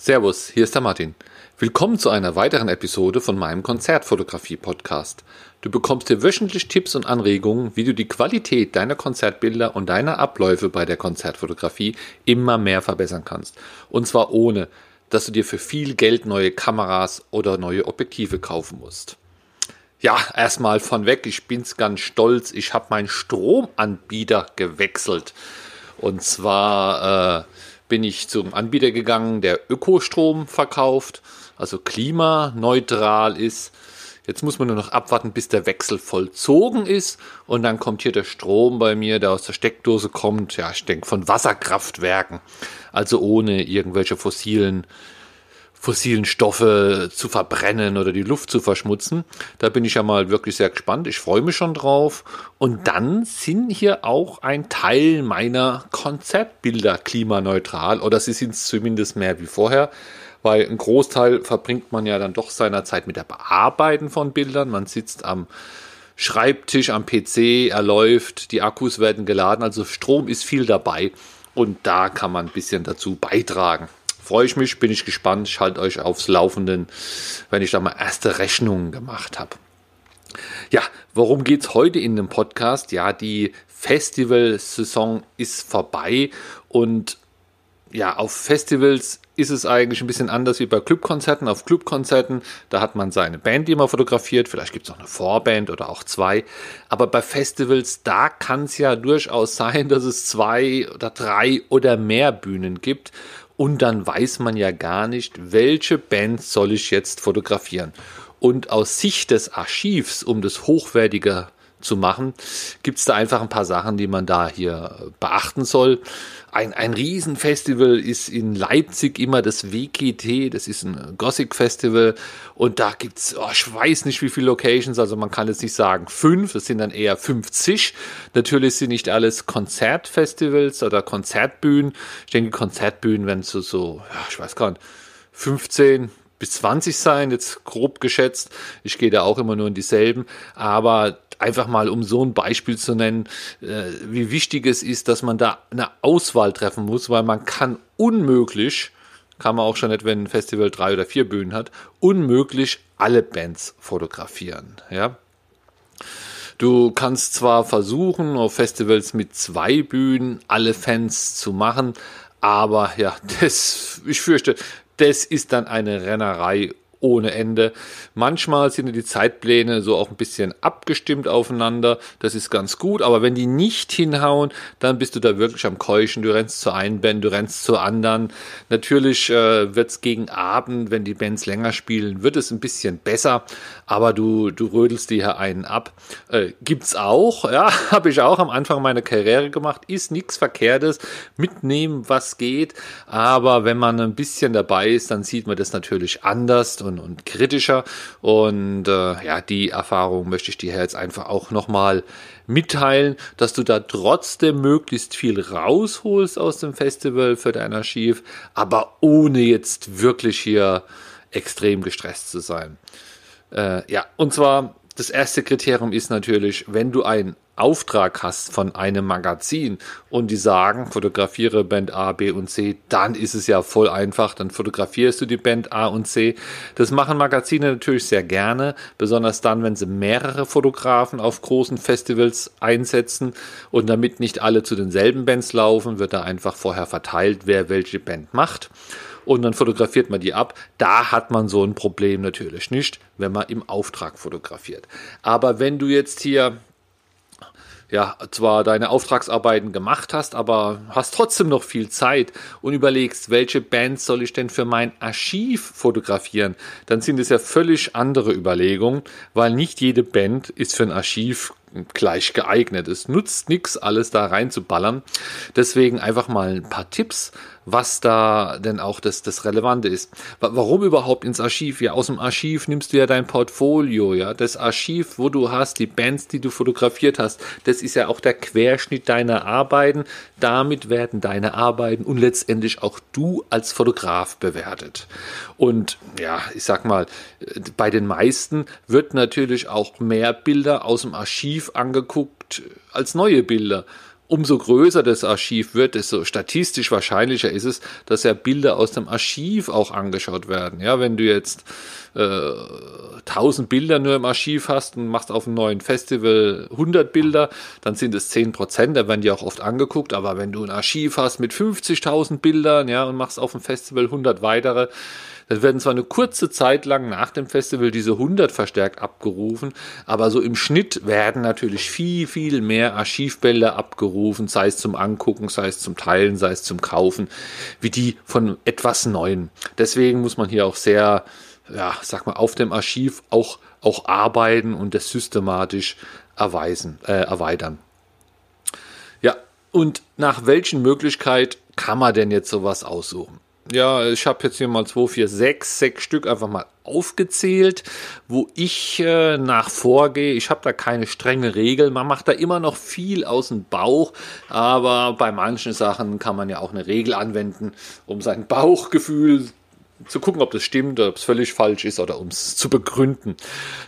Servus, hier ist der Martin. Willkommen zu einer weiteren Episode von meinem Konzertfotografie-Podcast. Du bekommst hier wöchentlich Tipps und Anregungen, wie du die Qualität deiner Konzertbilder und deiner Abläufe bei der Konzertfotografie immer mehr verbessern kannst. Und zwar ohne, dass du dir für viel Geld neue Kameras oder neue Objektive kaufen musst. Ja, erstmal von weg, ich bin's ganz stolz, ich habe meinen Stromanbieter gewechselt. Und zwar äh, bin ich zum Anbieter gegangen, der Ökostrom verkauft, also klimaneutral ist. Jetzt muss man nur noch abwarten, bis der Wechsel vollzogen ist. Und dann kommt hier der Strom bei mir, der aus der Steckdose kommt. Ja, ich denke von Wasserkraftwerken. Also ohne irgendwelche fossilen fossilen Stoffe zu verbrennen oder die Luft zu verschmutzen. Da bin ich ja mal wirklich sehr gespannt. Ich freue mich schon drauf. Und dann sind hier auch ein Teil meiner Konzertbilder klimaneutral oder sie sind es zumindest mehr wie vorher. Weil ein Großteil verbringt man ja dann doch seiner Zeit mit der Bearbeiten von Bildern. Man sitzt am Schreibtisch, am PC, er läuft, die Akkus werden geladen, also Strom ist viel dabei und da kann man ein bisschen dazu beitragen freue ich mich, bin ich gespannt. Ich halte euch aufs Laufenden, wenn ich da mal erste Rechnungen gemacht habe. Ja, worum geht es heute in dem Podcast? Ja, die Festivalsaison ist vorbei und ja, auf Festivals ist es eigentlich ein bisschen anders wie bei Clubkonzerten. Auf Clubkonzerten, da hat man seine Band, man fotografiert. Vielleicht gibt es auch eine Vorband oder auch zwei. Aber bei Festivals, da kann es ja durchaus sein, dass es zwei oder drei oder mehr Bühnen gibt und dann weiß man ja gar nicht, welche Bands soll ich jetzt fotografieren. Und aus Sicht des Archivs, um das hochwertiger zu machen, gibt es da einfach ein paar Sachen, die man da hier beachten soll. Ein, ein Riesenfestival ist in Leipzig immer das WGT, das ist ein Gothic Festival und da gibt's, oh, ich weiß nicht wie viele Locations, also man kann jetzt nicht sagen fünf, das sind dann eher 50. Natürlich sind nicht alles Konzertfestivals oder Konzertbühnen. Ich denke, Konzertbühnen werden so, so, ja, ich weiß gar nicht, 15 bis 20 sein, jetzt grob geschätzt. Ich gehe da auch immer nur in dieselben, aber einfach mal um so ein Beispiel zu nennen, äh, wie wichtig es ist, dass man da eine Auswahl treffen muss, weil man kann unmöglich, kann man auch schon nicht, wenn ein Festival drei oder vier Bühnen hat, unmöglich alle Bands fotografieren. Ja. Du kannst zwar versuchen, auf Festivals mit zwei Bühnen alle Fans zu machen, aber ja, das, ich fürchte, das ist dann eine Rennerei ohne Ende. Manchmal sind die Zeitpläne so auch ein bisschen abgestimmt aufeinander. Das ist ganz gut. Aber wenn die nicht hinhauen, dann bist du da wirklich am Keuchen. Du rennst zur einen Band, du rennst zur anderen. Natürlich äh, wird es gegen Abend, wenn die Bands länger spielen, wird es ein bisschen besser. Aber du, du rödelst dir hier einen ab. Äh, gibt's auch, ja, habe ich auch am Anfang meiner Karriere gemacht. Ist nichts Verkehrtes. Mitnehmen, was geht. Aber wenn man ein bisschen dabei ist, dann sieht man das natürlich anders und kritischer. Und äh, ja, die Erfahrung möchte ich dir jetzt einfach auch nochmal mitteilen, dass du da trotzdem möglichst viel rausholst aus dem Festival für dein Archiv, aber ohne jetzt wirklich hier extrem gestresst zu sein. Äh, ja, und zwar das erste Kriterium ist natürlich, wenn du einen Auftrag hast von einem Magazin und die sagen, fotografiere Band A, B und C, dann ist es ja voll einfach, dann fotografierst du die Band A und C. Das machen Magazine natürlich sehr gerne, besonders dann, wenn sie mehrere Fotografen auf großen Festivals einsetzen und damit nicht alle zu denselben Bands laufen, wird da einfach vorher verteilt, wer welche Band macht und dann fotografiert man die ab. Da hat man so ein Problem natürlich nicht, wenn man im Auftrag fotografiert. Aber wenn du jetzt hier ja, zwar deine Auftragsarbeiten gemacht hast, aber hast trotzdem noch viel Zeit und überlegst, welche Bands soll ich denn für mein Archiv fotografieren, dann sind es ja völlig andere Überlegungen, weil nicht jede Band ist für ein Archiv gleich geeignet. Es nutzt nichts, alles da reinzuballern. Deswegen einfach mal ein paar Tipps, was da denn auch das, das Relevante ist. Warum überhaupt ins Archiv? Ja, aus dem Archiv nimmst du ja dein Portfolio, ja. Das Archiv, wo du hast, die Bands, die du fotografiert hast, das ist ja auch der Querschnitt deiner Arbeiten. Damit werden deine Arbeiten und letztendlich auch du als Fotograf bewertet. Und ja, ich sag mal, bei den meisten wird natürlich auch mehr Bilder aus dem Archiv angeguckt als neue Bilder. umso größer das Archiv wird, desto statistisch wahrscheinlicher ist es, dass ja Bilder aus dem Archiv auch angeschaut werden. Ja, wenn du jetzt äh, 1000 Bilder nur im Archiv hast und machst auf einem neuen Festival 100 Bilder, dann sind es 10 Prozent, da werden die auch oft angeguckt. Aber wenn du ein Archiv hast mit 50.000 Bildern, ja, und machst auf dem Festival 100 weitere, dann werden zwar eine kurze Zeit lang nach dem Festival diese 100 verstärkt abgerufen, aber so im Schnitt werden natürlich viel, viel mehr Archivbilder abgerufen, sei es zum Angucken, sei es zum Teilen, sei es zum Kaufen, wie die von etwas Neuen. Deswegen muss man hier auch sehr, ja, sag mal, auf dem Archiv auch, auch arbeiten und das systematisch erweisen, äh, erweitern. Ja, und nach welchen Möglichkeiten kann man denn jetzt sowas aussuchen? Ja, ich habe jetzt hier mal 2, 4, 6, 6 Stück einfach mal aufgezählt, wo ich äh, nach vorgehe. Ich habe da keine strenge Regel. Man macht da immer noch viel aus dem Bauch, aber bei manchen Sachen kann man ja auch eine Regel anwenden, um sein Bauchgefühl zu gucken, ob das stimmt ob es völlig falsch ist oder um es zu begründen.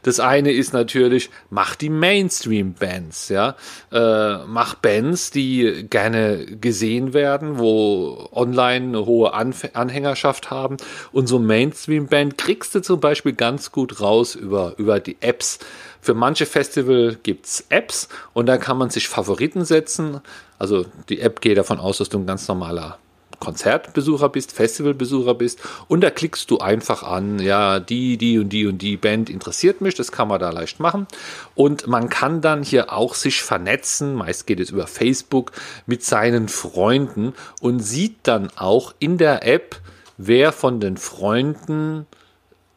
Das eine ist natürlich, mach die Mainstream-Bands, ja. Äh, mach Bands, die gerne gesehen werden, wo online eine hohe Anf Anhängerschaft haben. Und so Mainstream-Band kriegst du zum Beispiel ganz gut raus über, über die Apps. Für manche Festival gibt's Apps und da kann man sich Favoriten setzen. Also die App geht davon aus, dass du ein ganz normaler Konzertbesucher bist, Festivalbesucher bist und da klickst du einfach an, ja, die, die und die und die Band interessiert mich, das kann man da leicht machen und man kann dann hier auch sich vernetzen, meist geht es über Facebook, mit seinen Freunden und sieht dann auch in der App, wer von den Freunden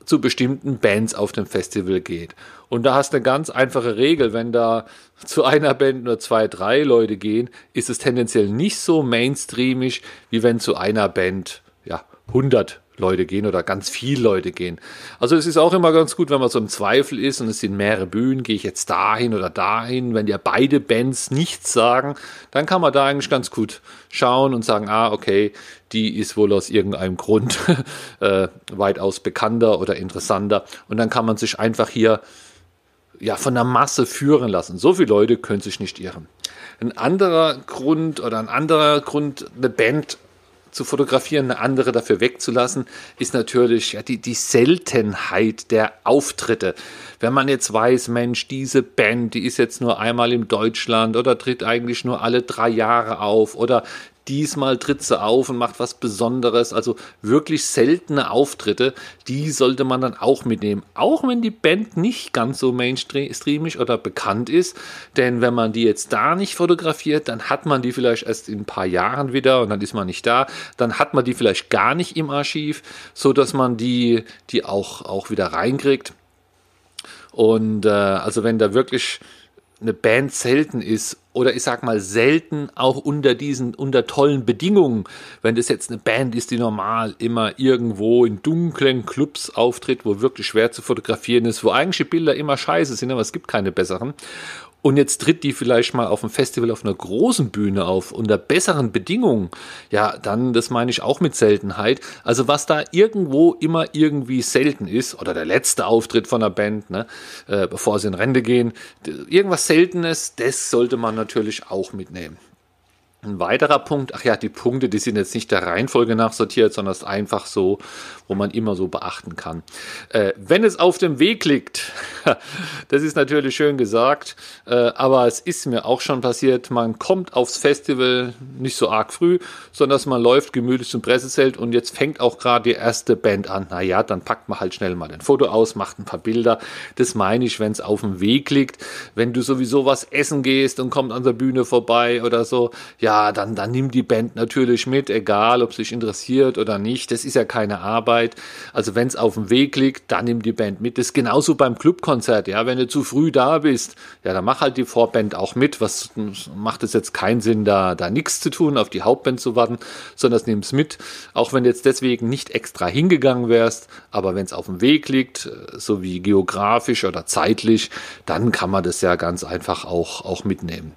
zu bestimmten Bands auf dem Festival geht. Und da hast du eine ganz einfache Regel. Wenn da zu einer Band nur zwei, drei Leute gehen, ist es tendenziell nicht so mainstreamig, wie wenn zu einer Band ja 100 Leute gehen oder ganz viele Leute gehen. Also es ist auch immer ganz gut, wenn man so im Zweifel ist und es sind mehrere Bühnen, gehe ich jetzt dahin oder dahin. Wenn ja beide Bands nichts sagen, dann kann man da eigentlich ganz gut schauen und sagen, ah, okay, die ist wohl aus irgendeinem Grund äh, weitaus bekannter oder interessanter. Und dann kann man sich einfach hier ja, von der Masse führen lassen. So viele Leute können sich nicht irren. Ein anderer Grund oder ein anderer Grund, eine Band zu fotografieren, eine andere dafür wegzulassen, ist natürlich ja, die, die Seltenheit der Auftritte. Wenn man jetzt weiß, Mensch, diese Band, die ist jetzt nur einmal in Deutschland oder tritt eigentlich nur alle drei Jahre auf oder Diesmal tritt sie auf und macht was Besonderes, also wirklich seltene Auftritte, die sollte man dann auch mitnehmen. Auch wenn die Band nicht ganz so mainstreamig oder bekannt ist, denn wenn man die jetzt da nicht fotografiert, dann hat man die vielleicht erst in ein paar Jahren wieder und dann ist man nicht da, dann hat man die vielleicht gar nicht im Archiv, so dass man die, die auch, auch wieder reinkriegt. Und äh, also wenn da wirklich eine Band selten ist oder ich sag mal selten auch unter diesen unter tollen Bedingungen, wenn das jetzt eine Band ist, die normal immer irgendwo in dunklen Clubs auftritt, wo wirklich schwer zu fotografieren ist, wo eigentlich die Bilder immer scheiße sind, aber es gibt keine besseren und jetzt tritt die vielleicht mal auf dem Festival auf einer großen Bühne auf, unter besseren Bedingungen, ja, dann, das meine ich auch mit Seltenheit. Also was da irgendwo immer irgendwie selten ist, oder der letzte Auftritt von einer Band, ne, äh, bevor sie in Rente gehen, irgendwas Seltenes, das sollte man natürlich auch mitnehmen. Ein weiterer Punkt, ach ja, die Punkte, die sind jetzt nicht der Reihenfolge nach sortiert, sondern es ist einfach so, wo man immer so beachten kann. Äh, wenn es auf dem Weg liegt, das ist natürlich schön gesagt, äh, aber es ist mir auch schon passiert, man kommt aufs Festival nicht so arg früh, sondern dass man läuft gemütlich zum Pressezelt und jetzt fängt auch gerade die erste Band an. Naja, dann packt man halt schnell mal ein Foto aus, macht ein paar Bilder. Das meine ich, wenn es auf dem Weg liegt. Wenn du sowieso was essen gehst und kommt an der Bühne vorbei oder so, ja, ja, dann, dann nimm die Band natürlich mit, egal ob es dich interessiert oder nicht. Das ist ja keine Arbeit. Also wenn es auf dem Weg liegt, dann nimm die Band mit. Das ist genauso beim Clubkonzert. Ja, wenn du zu früh da bist, ja, dann mach halt die Vorband auch mit. Was macht es jetzt keinen Sinn, da, da nichts zu tun, auf die Hauptband zu warten, sondern nimm es mit. Auch wenn du jetzt deswegen nicht extra hingegangen wärst, aber wenn es auf dem Weg liegt, so wie geografisch oder zeitlich, dann kann man das ja ganz einfach auch, auch mitnehmen.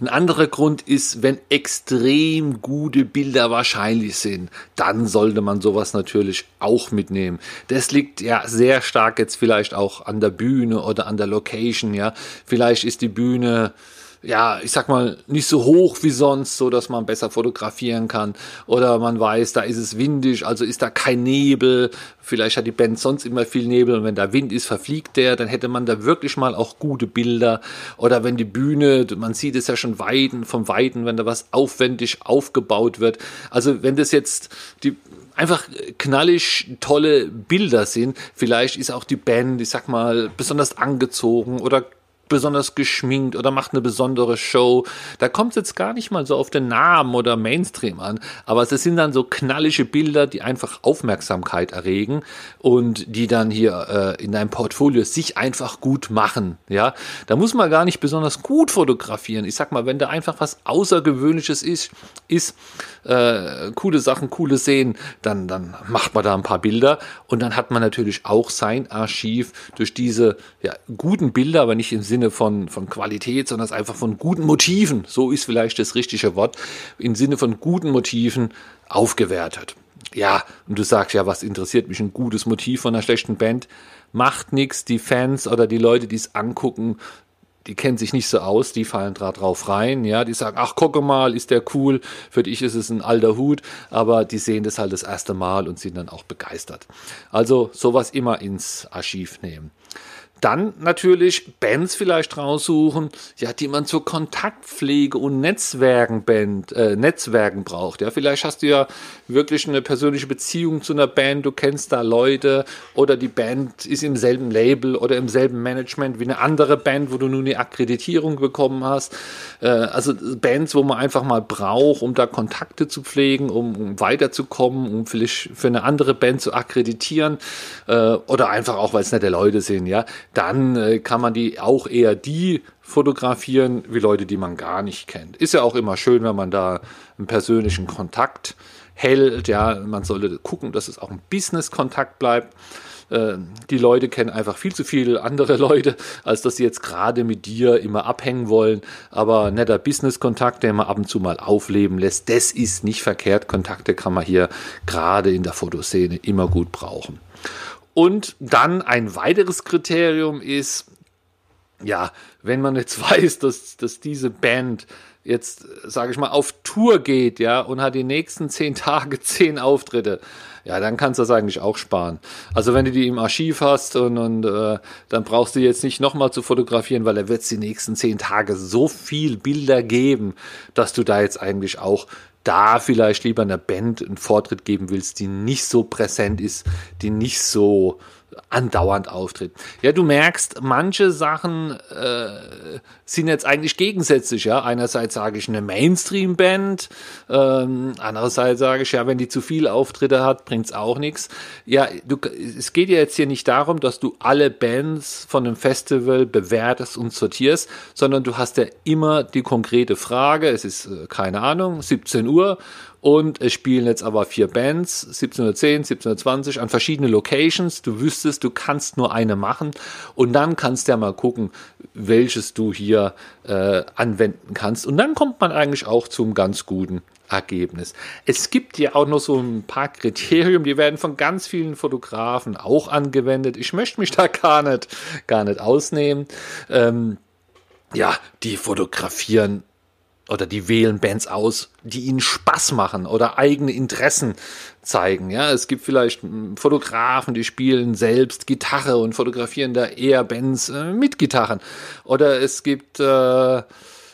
Ein anderer Grund ist, wenn extrem gute Bilder wahrscheinlich sind, dann sollte man sowas natürlich auch mitnehmen. Das liegt ja sehr stark jetzt vielleicht auch an der Bühne oder an der Location, ja. Vielleicht ist die Bühne ja, ich sag mal, nicht so hoch wie sonst, so dass man besser fotografieren kann. Oder man weiß, da ist es windig, also ist da kein Nebel. Vielleicht hat die Band sonst immer viel Nebel und wenn da Wind ist, verfliegt der. Dann hätte man da wirklich mal auch gute Bilder. Oder wenn die Bühne, man sieht es ja schon weiten, vom Weiten, wenn da was aufwendig aufgebaut wird. Also wenn das jetzt die einfach knallig tolle Bilder sind. Vielleicht ist auch die Band, ich sag mal, besonders angezogen oder besonders geschminkt oder macht eine besondere Show. Da kommt es jetzt gar nicht mal so auf den Namen oder Mainstream an, aber es sind dann so knallige Bilder, die einfach Aufmerksamkeit erregen und die dann hier äh, in deinem Portfolio sich einfach gut machen. Ja, da muss man gar nicht besonders gut fotografieren. Ich sag mal, wenn da einfach was Außergewöhnliches ist, ist äh, coole Sachen, coole Szenen, dann, dann macht man da ein paar Bilder und dann hat man natürlich auch sein Archiv durch diese ja, guten Bilder, aber nicht im Sinne von, von Qualität, sondern einfach von guten Motiven, so ist vielleicht das richtige Wort, im Sinne von guten Motiven aufgewertet. Ja, und du sagst ja, was interessiert mich ein gutes Motiv von einer schlechten Band? Macht nichts, die Fans oder die Leute, die es angucken, die kennen sich nicht so aus, die fallen da drauf rein, ja, die sagen, ach, gucke mal, ist der cool, für dich ist es ein alter Hut, aber die sehen das halt das erste Mal und sind dann auch begeistert. Also sowas immer ins Archiv nehmen. Dann natürlich Bands vielleicht raussuchen, ja, die man zur Kontaktpflege und Netzwerken, Band, äh, Netzwerken braucht. Ja, vielleicht hast du ja wirklich eine persönliche Beziehung zu einer Band, du kennst da Leute oder die Band ist im selben Label oder im selben Management wie eine andere Band, wo du nun eine Akkreditierung bekommen hast. Äh, also Bands, wo man einfach mal braucht, um da Kontakte zu pflegen, um, um weiterzukommen, um vielleicht für eine andere Band zu akkreditieren äh, oder einfach auch, weil es nette Leute sind, ja dann äh, kann man die auch eher die fotografieren wie Leute, die man gar nicht kennt. Ist ja auch immer schön, wenn man da einen persönlichen Kontakt hält. Ja, man sollte gucken, dass es auch ein Business-Kontakt bleibt. Äh, die Leute kennen einfach viel zu viele andere Leute, als dass sie jetzt gerade mit dir immer abhängen wollen. Aber netter Business-Kontakt, der man ab und zu mal aufleben lässt, das ist nicht verkehrt. Kontakte kann man hier gerade in der Fotoszene immer gut brauchen. Und dann ein weiteres Kriterium ist, ja, wenn man jetzt weiß, dass, dass diese Band jetzt, sage ich mal, auf Tour geht, ja, und hat die nächsten zehn Tage zehn Auftritte, ja, dann kannst du das eigentlich auch sparen. Also wenn du die im Archiv hast und, und äh, dann brauchst du jetzt nicht nochmal zu fotografieren, weil da wird die nächsten zehn Tage so viel Bilder geben, dass du da jetzt eigentlich auch da vielleicht lieber einer Band einen Vortritt geben willst, die nicht so präsent ist, die nicht so andauernd auftritt. Ja, du merkst, manche Sachen äh, sind jetzt eigentlich gegensätzlich. Ja, einerseits sage ich eine Mainstream-Band, ähm, andererseits sage ich ja, wenn die zu viele Auftritte hat, bringt's auch nichts. Ja, du, es geht ja jetzt hier nicht darum, dass du alle Bands von einem Festival bewertest und sortierst, sondern du hast ja immer die konkrete Frage. Es ist äh, keine Ahnung, 17 Uhr und es spielen jetzt aber vier Bands, 1710, 1720, an verschiedenen Locations. Du wüsstest, du kannst nur eine machen. Und dann kannst du ja mal gucken, welches du hier äh, anwenden kannst. Und dann kommt man eigentlich auch zum ganz guten Ergebnis. Es gibt ja auch noch so ein paar Kriterien, die werden von ganz vielen Fotografen auch angewendet. Ich möchte mich da gar nicht, gar nicht ausnehmen. Ähm, ja, die fotografieren oder die wählen Bands aus, die ihnen Spaß machen oder eigene Interessen zeigen. Ja, es gibt vielleicht Fotografen, die spielen selbst Gitarre und fotografieren da eher Bands äh, mit Gitarren. Oder es gibt äh,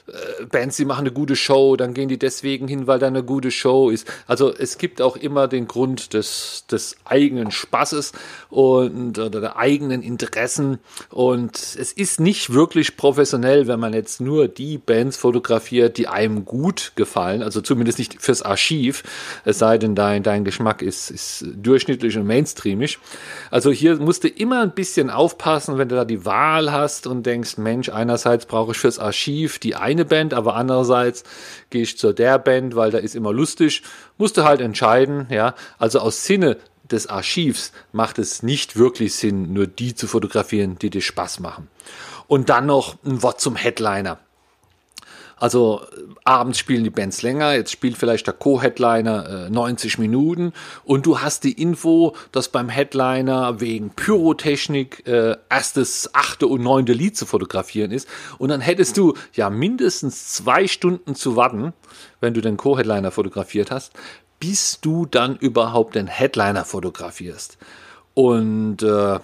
äh, Bands, die machen eine gute Show, dann gehen die deswegen hin, weil da eine gute Show ist. Also es gibt auch immer den Grund des, des eigenen Spaßes und oder der eigenen Interessen. Und es ist nicht wirklich professionell, wenn man jetzt nur die Bands fotografiert, die einem gut gefallen. Also zumindest nicht fürs Archiv, es sei denn, dein, dein Geschmack ist, ist durchschnittlich und mainstreamig. Also hier musst du immer ein bisschen aufpassen, wenn du da die Wahl hast und denkst, Mensch, einerseits brauche ich fürs Archiv die ein eine Band, aber andererseits gehe ich zu der Band, weil da ist immer lustig. Musste halt entscheiden, ja. Also aus Sinne des Archivs macht es nicht wirklich Sinn, nur die zu fotografieren, die dir Spaß machen. Und dann noch ein Wort zum Headliner. Also abends spielen die Bands länger, jetzt spielt vielleicht der Co-Headliner äh, 90 Minuten und du hast die Info, dass beim Headliner wegen Pyrotechnik äh, erstes, achte und neunte Lied zu fotografieren ist. Und dann hättest du ja mindestens zwei Stunden zu warten, wenn du den Co-Headliner fotografiert hast, bis du dann überhaupt den Headliner fotografierst. Und äh,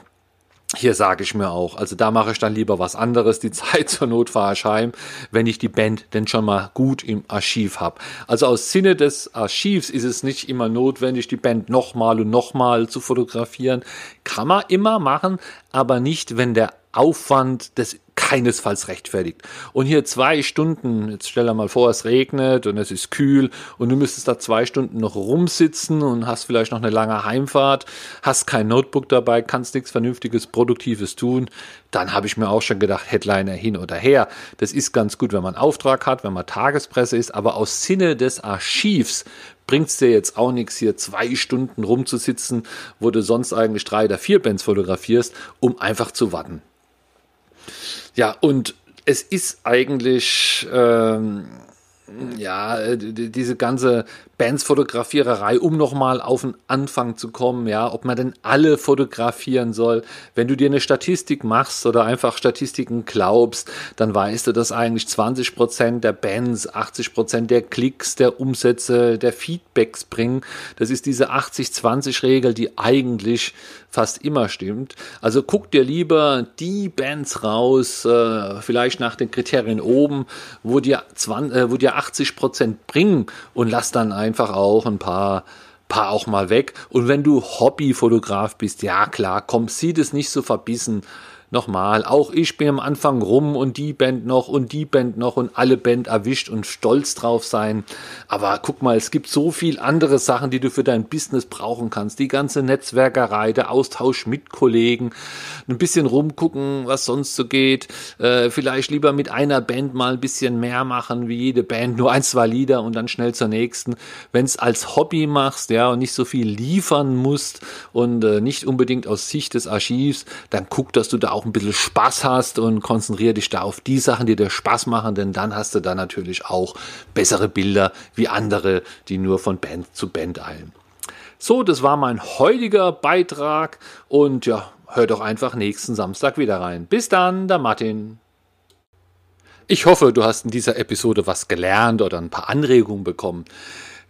hier sage ich mir auch, also da mache ich dann lieber was anderes, die Zeit zur Not fahre ich heim, wenn ich die Band denn schon mal gut im Archiv habe. Also aus Sinne des Archivs ist es nicht immer notwendig, die Band nochmal und nochmal zu fotografieren. Kann man immer machen, aber nicht, wenn der Aufwand des keinesfalls rechtfertigt. Und hier zwei Stunden, jetzt stell dir mal vor, es regnet und es ist kühl und du müsstest da zwei Stunden noch rumsitzen und hast vielleicht noch eine lange Heimfahrt, hast kein Notebook dabei, kannst nichts Vernünftiges, Produktives tun, dann habe ich mir auch schon gedacht, Headliner hin oder her. Das ist ganz gut, wenn man Auftrag hat, wenn man Tagespresse ist, aber aus Sinne des Archivs bringt es dir jetzt auch nichts, hier zwei Stunden rumzusitzen, wo du sonst eigentlich drei oder vier Bands fotografierst, um einfach zu warten. Ja, und es ist eigentlich, ähm, ja, diese ganze Bands-Fotografiererei, um nochmal auf den Anfang zu kommen, ja, ob man denn alle fotografieren soll. Wenn du dir eine Statistik machst oder einfach Statistiken glaubst, dann weißt du, dass eigentlich 20 Prozent der Bands, 80 Prozent der Klicks, der Umsätze, der Feedbacks bringen. Das ist diese 80-20-Regel, die eigentlich fast immer stimmt. Also guck dir lieber die Bands raus, äh, vielleicht nach den Kriterien oben, wo dir, 20, äh, wo dir 80 Prozent bringen und lass dann ein einfach auch ein paar paar auch mal weg. Und wenn du Hobbyfotograf bist, ja klar, komm, sieh das nicht so verbissen nochmal, auch ich bin am Anfang rum und die Band noch und die Band noch und alle Band erwischt und stolz drauf sein. Aber guck mal, es gibt so viel andere Sachen, die du für dein Business brauchen kannst. Die ganze Netzwerkerei, der Austausch mit Kollegen, ein bisschen rumgucken, was sonst so geht. Äh, vielleicht lieber mit einer Band mal ein bisschen mehr machen wie jede Band, nur ein, zwei Lieder und dann schnell zur nächsten. Wenn es als Hobby machst, ja, und nicht so viel liefern musst und äh, nicht unbedingt aus Sicht des Archivs, dann guck, dass du da auch auch ein bisschen Spaß hast und konzentriere dich da auf die Sachen, die dir Spaß machen, denn dann hast du da natürlich auch bessere Bilder wie andere, die nur von Band zu Band eilen. So, das war mein heutiger Beitrag und ja, hör doch einfach nächsten Samstag wieder rein. Bis dann, der Martin. Ich hoffe, du hast in dieser Episode was gelernt oder ein paar Anregungen bekommen.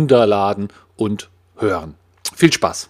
runterladen und hören. Viel Spaß!